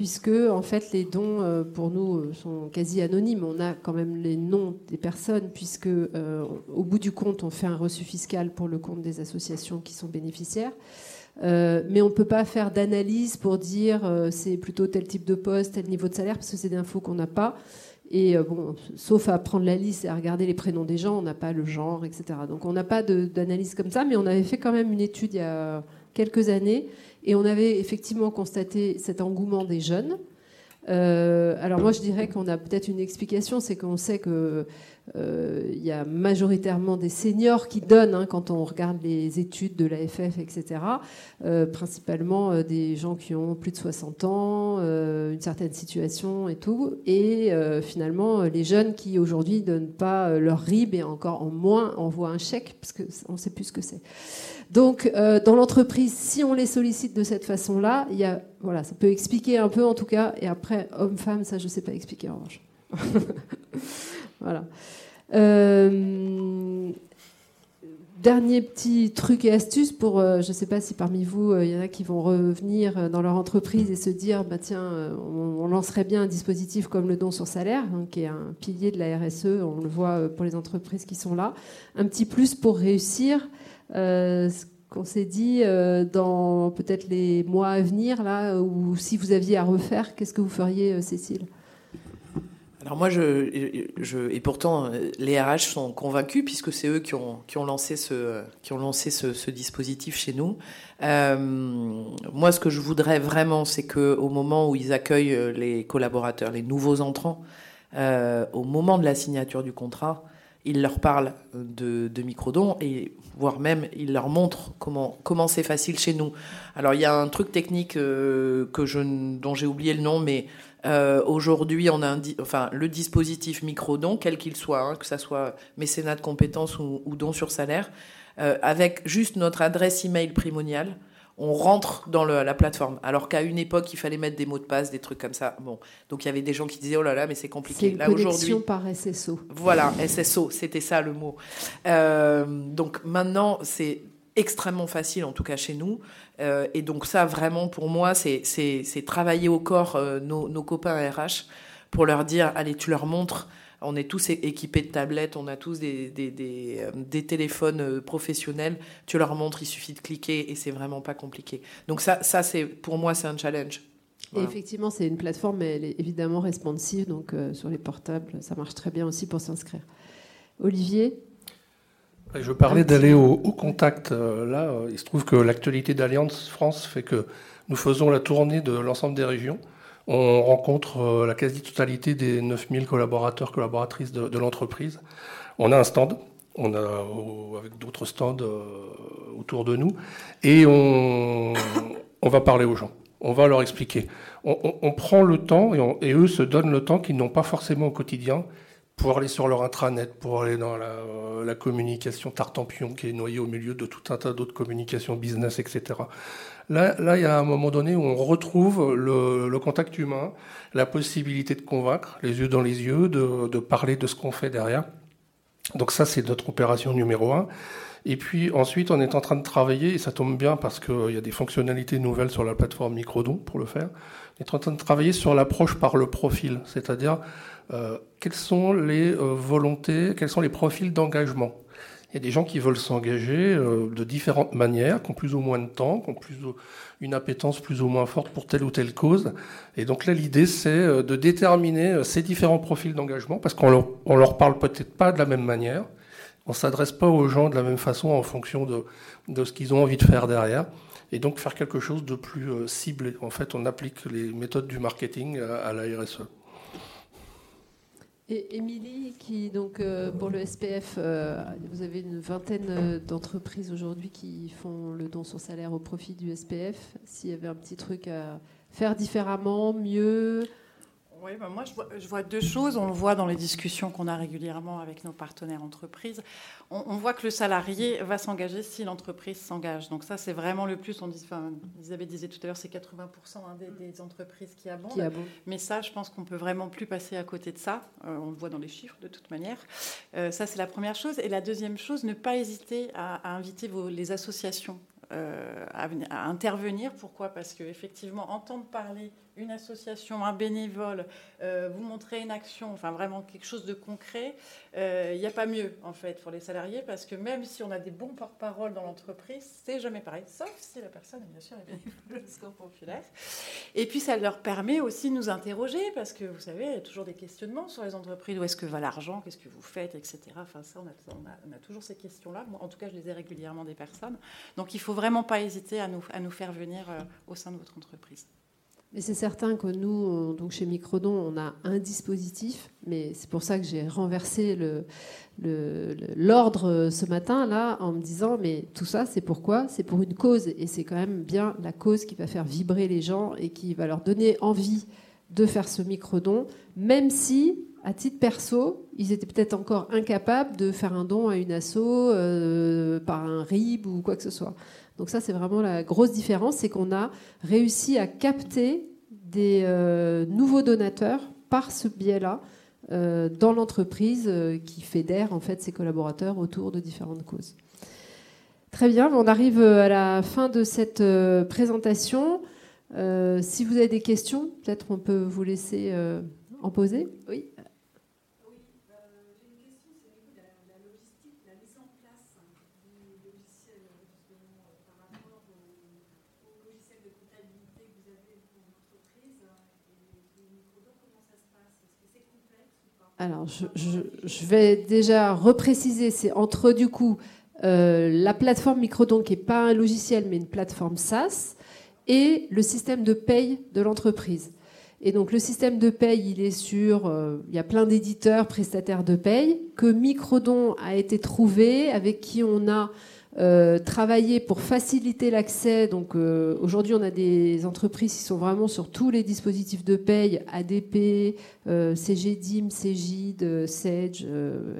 puisque en fait les dons euh, pour nous euh, sont quasi anonymes. On a quand même les noms des personnes, puisque au bout du compte, on fait un reçu fiscal pour le compte des associations qui sont bénéficiaires. Euh, mais on ne peut pas faire d'analyse pour dire euh, c'est plutôt tel type de poste, tel niveau de salaire, parce que c'est des infos qu'on n'a pas. Et euh, bon, sauf à prendre la liste et à regarder les prénoms des gens, on n'a pas le genre, etc. Donc on n'a pas d'analyse comme ça, mais on avait fait quand même une étude il y a quelques années et on avait effectivement constaté cet engouement des jeunes. alors moi je dirais qu'on a peut-être une explication, c'est qu'on sait que il y a majoritairement des seniors qui donnent hein, quand on regarde les études de l'AFF, etc. principalement des gens qui ont plus de 60 ans, une certaine situation et tout. Et finalement, les jeunes qui aujourd'hui ne donnent pas leur RIB et encore en moins envoient un chèque parce qu'on ne sait plus ce que c'est. Donc, euh, dans l'entreprise, si on les sollicite de cette façon-là, il voilà, ça peut expliquer un peu en tout cas. Et après, homme-femme, ça, je ne sais pas expliquer en revanche. voilà. Euh, dernier petit truc et astuce pour, euh, je ne sais pas si parmi vous, il y en a qui vont revenir dans leur entreprise et se dire, bah tiens, on, lancerait bien un dispositif comme le don sur salaire, hein, qui est un pilier de la RSE, on le voit pour les entreprises qui sont là. Un petit plus pour réussir, euh, ce qu'on s'est dit euh, dans peut-être les mois à venir, là, ou si vous aviez à refaire, qu'est-ce que vous feriez, euh, Cécile? Alors moi, je, je, et pourtant, les RH sont convaincus puisque c'est eux qui ont, qui ont lancé ce, qui ont lancé ce, dispositif chez nous. moi, ce que je voudrais vraiment, c'est que au moment où ils accueillent les collaborateurs, les nouveaux entrants, au moment de la signature du contrat, ils leur parlent de, de microdons et voire même il leur montre comment comment c'est facile chez nous. Alors il y a un truc technique euh, que je dont j'ai oublié le nom, mais euh, aujourd'hui on a un, enfin le dispositif microdon quel qu'il soit, hein, que ça soit mécénat de compétences ou, ou don sur salaire, euh, avec juste notre adresse email primoniale on rentre dans la plateforme. Alors qu'à une époque, il fallait mettre des mots de passe, des trucs comme ça. Bon, donc il y avait des gens qui disaient oh là là, mais c'est compliqué. Là aujourd'hui, par SSO. Voilà, SSO, c'était ça le mot. Euh, donc maintenant, c'est extrêmement facile, en tout cas chez nous. Euh, et donc ça, vraiment, pour moi, c'est travailler au corps euh, nos, nos, copains RH pour leur dire, allez, tu leur montres on est tous équipés de tablettes, on a tous des, des, euh, téléphones euh, professionnels. Tu leur montres, il suffit de cliquer et c'est vraiment pas compliqué. Donc ça, ça c'est pour moi, c'est un challenge. Et effectivement, c'est une plateforme, mais elle est évidemment responsive, donc euh, sur les portables, ça marche très bien aussi pour s'inscrire. Olivier? Je parlais d'aller au, contact. là, il se trouve que l'actualité d'Alliance France fait que nous faisons la tournée de l'ensemble des régions. On rencontre euh, la quasi-totalité des 9000 collaborateurs, collaboratrices de, l'entreprise. On a un stand, on a avec d'autres stands euh, autour de nous, et on, va parler aux gens. On va leur expliquer. On, prend le temps, et, eux se donnent le temps qu'ils n'ont pas forcément au quotidien, pour aller sur leur intranet, pour aller dans la, euh, la communication tartampion qui est noyée au milieu de tout un tas d'autres communications business, etc. Là, là, il y a un moment donné où on retrouve le, contact humain, la possibilité de convaincre, les yeux dans les yeux, de, parler de ce qu'on fait derrière. Donc ça, c'est notre opération numéro un. Et puis ensuite, on est en train de travailler, et ça tombe bien parce qu'il y a des fonctionnalités nouvelles sur la plateforme Microdon pour le faire. Est en train de travailler sur l'approche par le profil, c'est-à-dire euh, quelles sont les euh, volontés, quels sont les profils d'engagement. Il y a des gens qui veulent s'engager euh, de différentes manières, qui ont plus ou moins de temps, qui ont plus une appétence plus ou moins forte pour telle ou telle cause. Et donc là, l'idée, c'est de déterminer ces différents profils d'engagement, parce qu'on leur, leur parle peut-être pas de la même manière. On s'adresse pas aux gens de la même façon en fonction de, de ce qu'ils ont envie de faire derrière. Et donc faire quelque chose de plus ciblé. En fait, on applique les méthodes du marketing à la RSE. Et Émilie, qui donc euh, pour le SPF, euh, vous avez une vingtaine euh, d'entreprises aujourd'hui qui font le don sur salaire au profit du SPF. S'il y avait un petit truc à faire différemment, mieux, oui, bah, moi je vois, deux choses. On le voit dans les discussions qu'on a régulièrement avec nos partenaires entreprises. On, voit que le salarié va s'engager si l'entreprise s'engage. Donc ça, c'est vraiment le plus. On dit, enfin, Isabelle disait tout à l'heure, c'est 80% hein, des, entreprises qui abondent. Mais ça, je pense qu'on peut vraiment plus passer à côté de ça. Euh, on le voit dans les chiffres de toute manière. Euh, ça, c'est la première chose. Et la deuxième chose, ne pas hésiter à, inviter vos, les associations euh, à, à, intervenir. Pourquoi? Parce qu'effectivement, entendre parler une association, un bénévole, euh, vous montrer une action, enfin vraiment quelque chose de concret, il euh, n'y a pas mieux en fait pour les salariés parce que même si on a des bons porte-parole dans l'entreprise, c'est jamais pareil, sauf si la personne bien sûr est bénévole score populaire. Et puis ça leur permet aussi de nous interroger parce que vous savez, il y a toujours des questionnements sur les entreprises, où est-ce que va l'argent, qu'est-ce que vous faites, etc. Enfin ça, on a, toujours ces questions-là. En tout cas, je les ai régulièrement des personnes. Donc il faut vraiment pas hésiter à nous, à nous faire venir euh, au sein de votre entreprise. Mais c'est certain que nous, donc chez Microdon, on a un dispositif, mais c'est pour ça que j'ai renversé l'ordre le, ce matin là en me disant mais tout ça c'est pourquoi C'est pour une cause et c'est quand même bien la cause qui va faire vibrer les gens et qui va leur donner envie de faire ce microdon, même si à titre perso, ils étaient peut-être encore incapables de faire un don à une asso euh, par un RIB ou quoi que ce soit. Donc ça, c'est vraiment la grosse différence, c'est qu'on a réussi à capter des euh, nouveaux donateurs par ce biais-là euh, dans l'entreprise euh, qui fédère en fait ses collaborateurs autour de différentes causes. Très bien, on arrive à la fin de cette présentation. si vous avez des questions, peut-être on peut vous laisser en poser. Oui. Alors, je, vais déjà repréciser, c'est entre du coup euh, la plateforme Microdon, qui n'est pas un logiciel, mais une plateforme SaaS, et le système de paye de l'entreprise. Et donc le système de paye, il est sur, euh, il y a plein d'éditeurs, prestataires de paye, que Microdon a été trouvé, avec qui on a euh, travailler pour faciliter l'accès. Donc euh, aujourd'hui, on a des entreprises qui sont vraiment sur tous les dispositifs de paye, ADP, euh, CGDIM, CGID, Sage,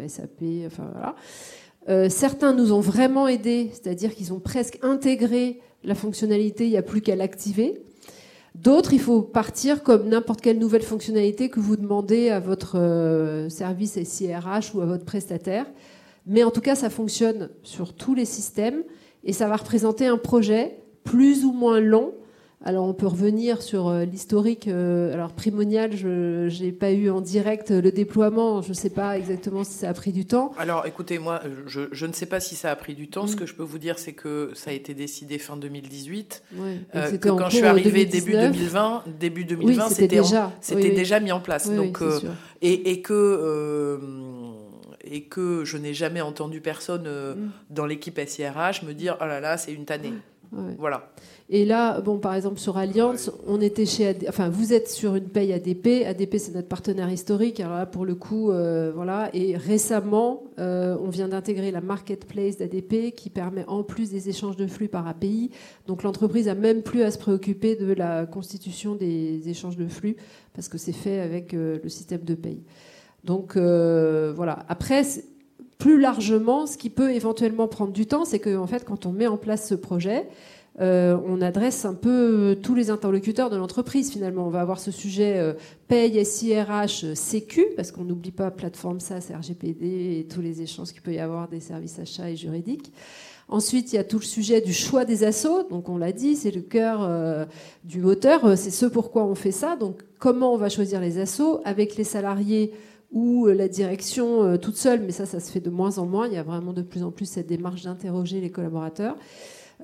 SAP, enfin voilà. certains nous ont vraiment aidés, c'est-à-dire qu'ils ont presque intégré la fonctionnalité, il n'y a plus qu'à l'activer. D'autres, il faut partir comme n'importe quelle nouvelle fonctionnalité que vous demandez à votre service SIRH ou à votre prestataire. Mais en tout cas, ça fonctionne sur tous les systèmes et ça va représenter un projet plus ou moins long. Alors on peut revenir sur euh, l'historique. Euh, alors Primonial, je n'ai pas eu en direct le déploiement. Je ne sais pas exactement si ça a pris du temps. Alors écoutez, moi, je, ne sais pas si ça a pris du temps. Ce mm. que je peux vous dire, c'est que ça a été décidé fin 2018. Euh, que quand je suis arrivée début 2020, début 2020, c'était déjà, déjà mis en place. Donc, et, et, que et que je n'ai jamais entendu personne euh, mm. dans l'équipe SIRH me dire oh là là, c'est une tannée. Voilà. Et là, bon, par exemple sur Alliance, on était chez, enfin, vous êtes sur une paye ADP. ADP, c'est notre partenaire historique. Alors là, pour le coup, euh, voilà. Et récemment, euh, on vient d'intégrer la marketplace d'ADP qui permet en plus des échanges de flux par API. Donc l'entreprise a même plus à se préoccuper de la constitution des échanges de flux parce que c'est fait avec le système de paye. Donc euh, voilà. Après, plus largement, ce qui peut éventuellement prendre du temps, c'est qu'en fait, quand on met en place ce projet, euh, on adresse un peu tous les interlocuteurs de l'entreprise finalement. On va avoir ce sujet euh, paye, SIRH, Sécu, parce qu'on n'oublie pas plateforme SaaS, RGPD et tous les échanges qu'il peut y avoir des services achats et juridiques. Ensuite, il y a tout le sujet du choix des assos. Donc, on l'a dit, c'est le cœur du moteur. C'est ce pourquoi on fait ça. Donc, comment on va choisir les assos avec les salariés ou euh, la direction euh, toute seule, mais ça, ça se fait de moins en moins. Il y a vraiment de plus en plus cette démarche d'interroger les collaborateurs.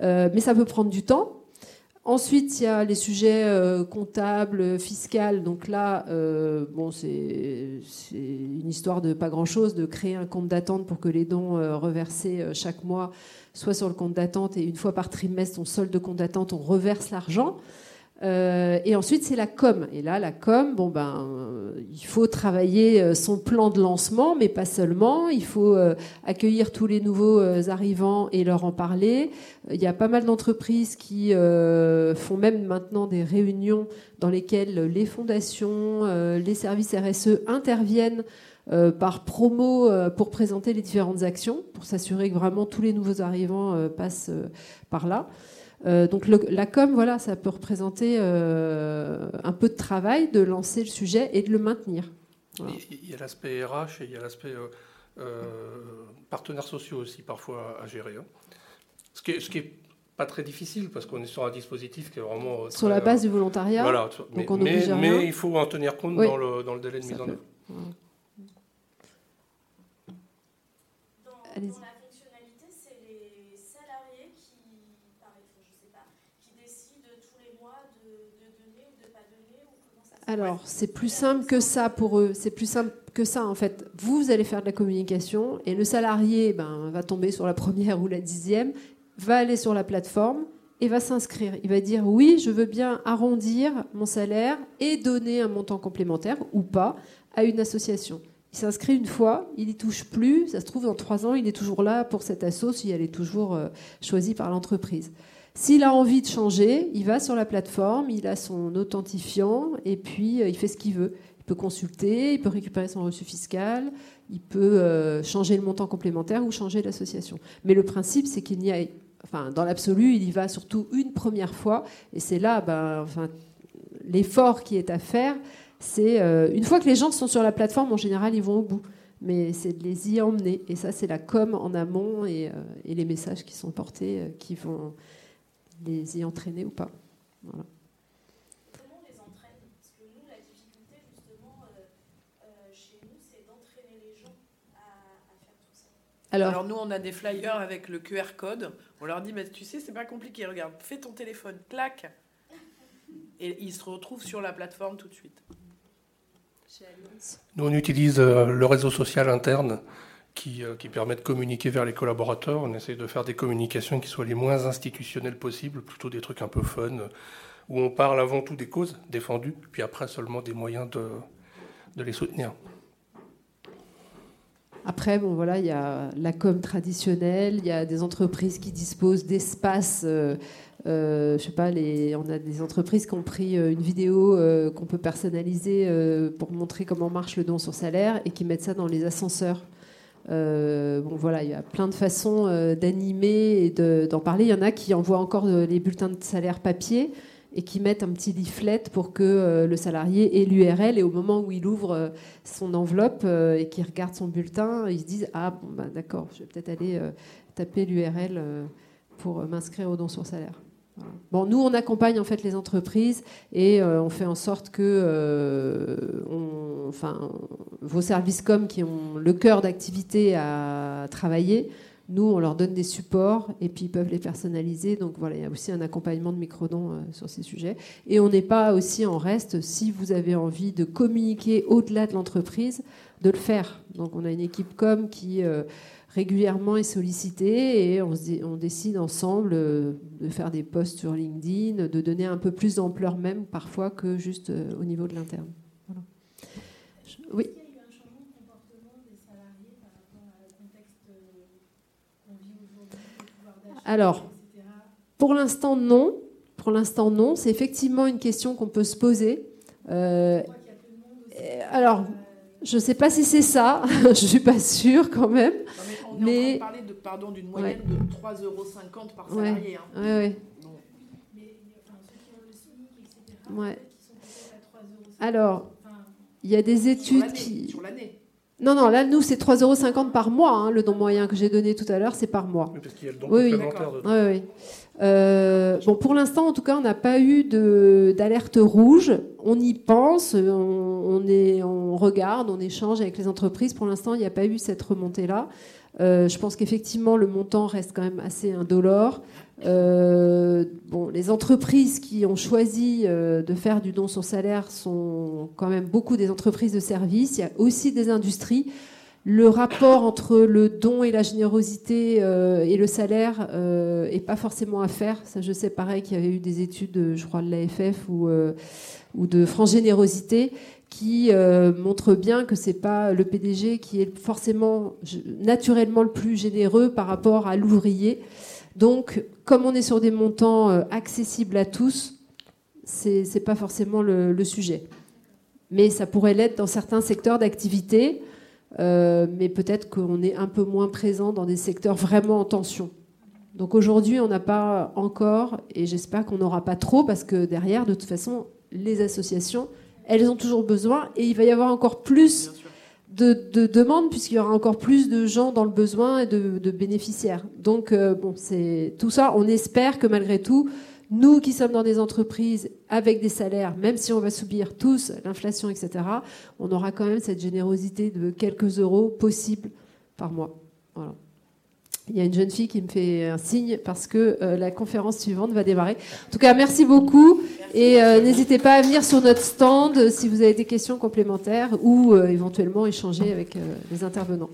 Euh, mais ça peut prendre du temps. Ensuite, il y a les sujets comptables, fiscaux. Donc là, bon, c'est une histoire de pas grand-chose, de créer un compte d'attente pour que les dons reversés chaque mois soient sur le compte d'attente et une fois par trimestre, on solde de compte d'attente, on reverse l'argent. Euh, et ensuite, c'est la com. Et là, la com, bon ben, euh, il faut travailler euh, son plan de lancement, mais pas seulement. Il faut accueillir tous les nouveaux arrivants et leur en parler. Il y a pas mal d'entreprises qui font même maintenant des réunions dans lesquelles les fondations, les services RSE interviennent par promo pour présenter les différentes actions, pour s'assurer que vraiment tous les nouveaux arrivants passent par là. Euh, donc la com, voilà, ça peut représenter euh, un peu de travail de lancer le sujet et de le maintenir. Il y a l'aspect RH et il y a l'aspect euh, partenaires sociaux aussi parfois à gérer. Hein. Ce qui est, ce qui est pas très difficile parce qu'on est sur un dispositif qui est vraiment sur la base du volontariat. Voilà, mais, mais, il faut en tenir compte dans, le, dans, le, délai de mise en œuvre. Allez-y. Alors, c'est plus simple que ça pour eux. C'est plus simple que ça, en fait. Vous, allez faire de la communication et le salarié ben, va tomber sur la première ou la dixième, va aller sur la plateforme et va s'inscrire. Il va dire oui, je veux bien arrondir mon salaire et donner un montant complémentaire ou pas à une association. Il s'inscrit une fois, il n'y touche plus. Ça se trouve, dans trois ans, il est toujours là pour cette asso si elle est toujours euh, choisie par l'entreprise. S'il a envie de changer, il va sur la plateforme, il a son authentifiant et puis euh, il fait ce qu'il veut. Il peut consulter, il peut récupérer son reçu fiscal, il peut euh, changer le montant complémentaire ou changer l'association. Mais le principe, c'est qu'il n'y a enfin, dans l'absolu, il y va surtout une première fois. Et c'est là, ben, enfin, l'effort qui est à faire, c'est euh, une fois que les gens sont sur la plateforme, en général, ils vont au bout. Mais c'est de les y emmener. Et ça, c'est la com en amont et, les messages qui sont portés qui vont les y entraîner ou pas. Voilà. Alors, nous, on a des flyers avec le QR code. On leur dit, mais tu sais, c'est pas compliqué. Regarde, fais ton téléphone, clac. Et ils se retrouvent sur la plateforme tout de suite. Nous, on utilise euh, le réseau social interne qui, euh, qui, permet de communiquer vers les collaborateurs. On essaie de faire des communications qui soient les moins institutionnelles possibles, plutôt des trucs un peu fun, où on parle avant tout des causes défendues, puis après seulement des moyens de, les soutenir. Après, bon, voilà, il y a la com traditionnelle, il y a des entreprises qui disposent d'espaces. Euh, euh, je sais pas, on a des entreprises qui ont pris une vidéo qu'on peut personnaliser pour montrer comment marche le don sur salaire et qui mettent ça dans les ascenseurs. Bon, voilà, il y a plein de façons d'animer et d'en parler. Il y en a qui envoient encore les bulletins de salaire papier et qui mettent un petit leaflet pour que euh, le salarié ait l'URL et au moment où il ouvre euh, son enveloppe euh, et qu'il regarde son bulletin, il se dise ah bon bah, d'accord, je vais peut-être aller taper l'URL pour m'inscrire au don sur salaire. Bon, nous, on accompagne en fait les entreprises et on fait en sorte que enfin, vos services com qui ont le cœur d'activité à travailler nous, on leur donne des supports et puis ils peuvent les personnaliser. Donc voilà, il y a aussi un accompagnement de microdons euh, sur ces sujets. Et on n'est pas aussi en reste, si vous avez envie de communiquer au-delà de l'entreprise, de le faire. Donc on a une équipe com qui euh, régulièrement est sollicitée et on, on décide ensemble euh, de faire des posts sur LinkedIn, de donner un peu plus d'ampleur même parfois que juste au niveau de l'interne. Oui. Alors, pour l'instant, non. Pour l'instant, non. C'est effectivement une question qu'on peut se poser. Euh, alors, je ne sais pas si c'est ça. je ne suis pas sûre quand même. Mais on est en train de parler de, pardon, d'une moyenne de 3,50 euros par salarié. Oui, oui. Ouais. Alors, il y a des études qui. Sur l'année. Non, non, là, nous, c'est 3,50 euros par mois. Hein, le don moyen que j'ai donné tout à l'heure, c'est par mois. Oui, parce qu'il y a le don oui, complémentaire oui. oui, oui. Euh, bon, pour l'instant, en tout cas, on n'a pas eu d'alerte rouge. On y pense, on, regarde, on échange avec les entreprises. Pour l'instant, il n'y a pas eu cette remontée-là. Euh, je pense qu'effectivement, le montant reste quand même assez indolore. Euh, les entreprises qui ont choisi de faire du don sur salaire sont quand même beaucoup des entreprises de services. Il y a aussi des industries. Le rapport entre le don et la générosité euh, et le salaire n'est pas forcément à faire. Je sais pareil qu'il y avait eu des études, je crois, de l'AFF ou, ou de France Générosité qui montrent bien que c'est pas le PDG qui est forcément naturellement le plus généreux par rapport à l'ouvrier. Donc, comme on est sur des montants euh, accessibles à tous, c'est n'est pas forcément le, sujet. Mais ça pourrait l'être dans certains secteurs d'activité, euh, mais peut-être qu'on est un peu moins présent dans des secteurs vraiment en tension. Donc aujourd'hui, on n'a pas encore, et j'espère qu'on n'aura pas trop, parce que derrière, de toute façon, les associations, elles ont toujours besoin, et il va y avoir encore plus de, demandes puisqu'il y aura encore plus de gens dans le besoin et de, bénéficiaires. Donc euh, bon, c'est tout ça. On espère que malgré tout, nous qui sommes dans des entreprises avec des salaires, même si on va subir tous l'inflation, etc., on aura quand même cette générosité de quelques euros possibles par mois. Voilà. Il y a une jeune fille qui me fait un signe parce que euh, la conférence suivante va démarrer. En tout cas, merci beaucoup. Et euh, n'hésitez pas à venir sur notre stand si vous avez des questions complémentaires ou euh, éventuellement échanger avec les intervenants.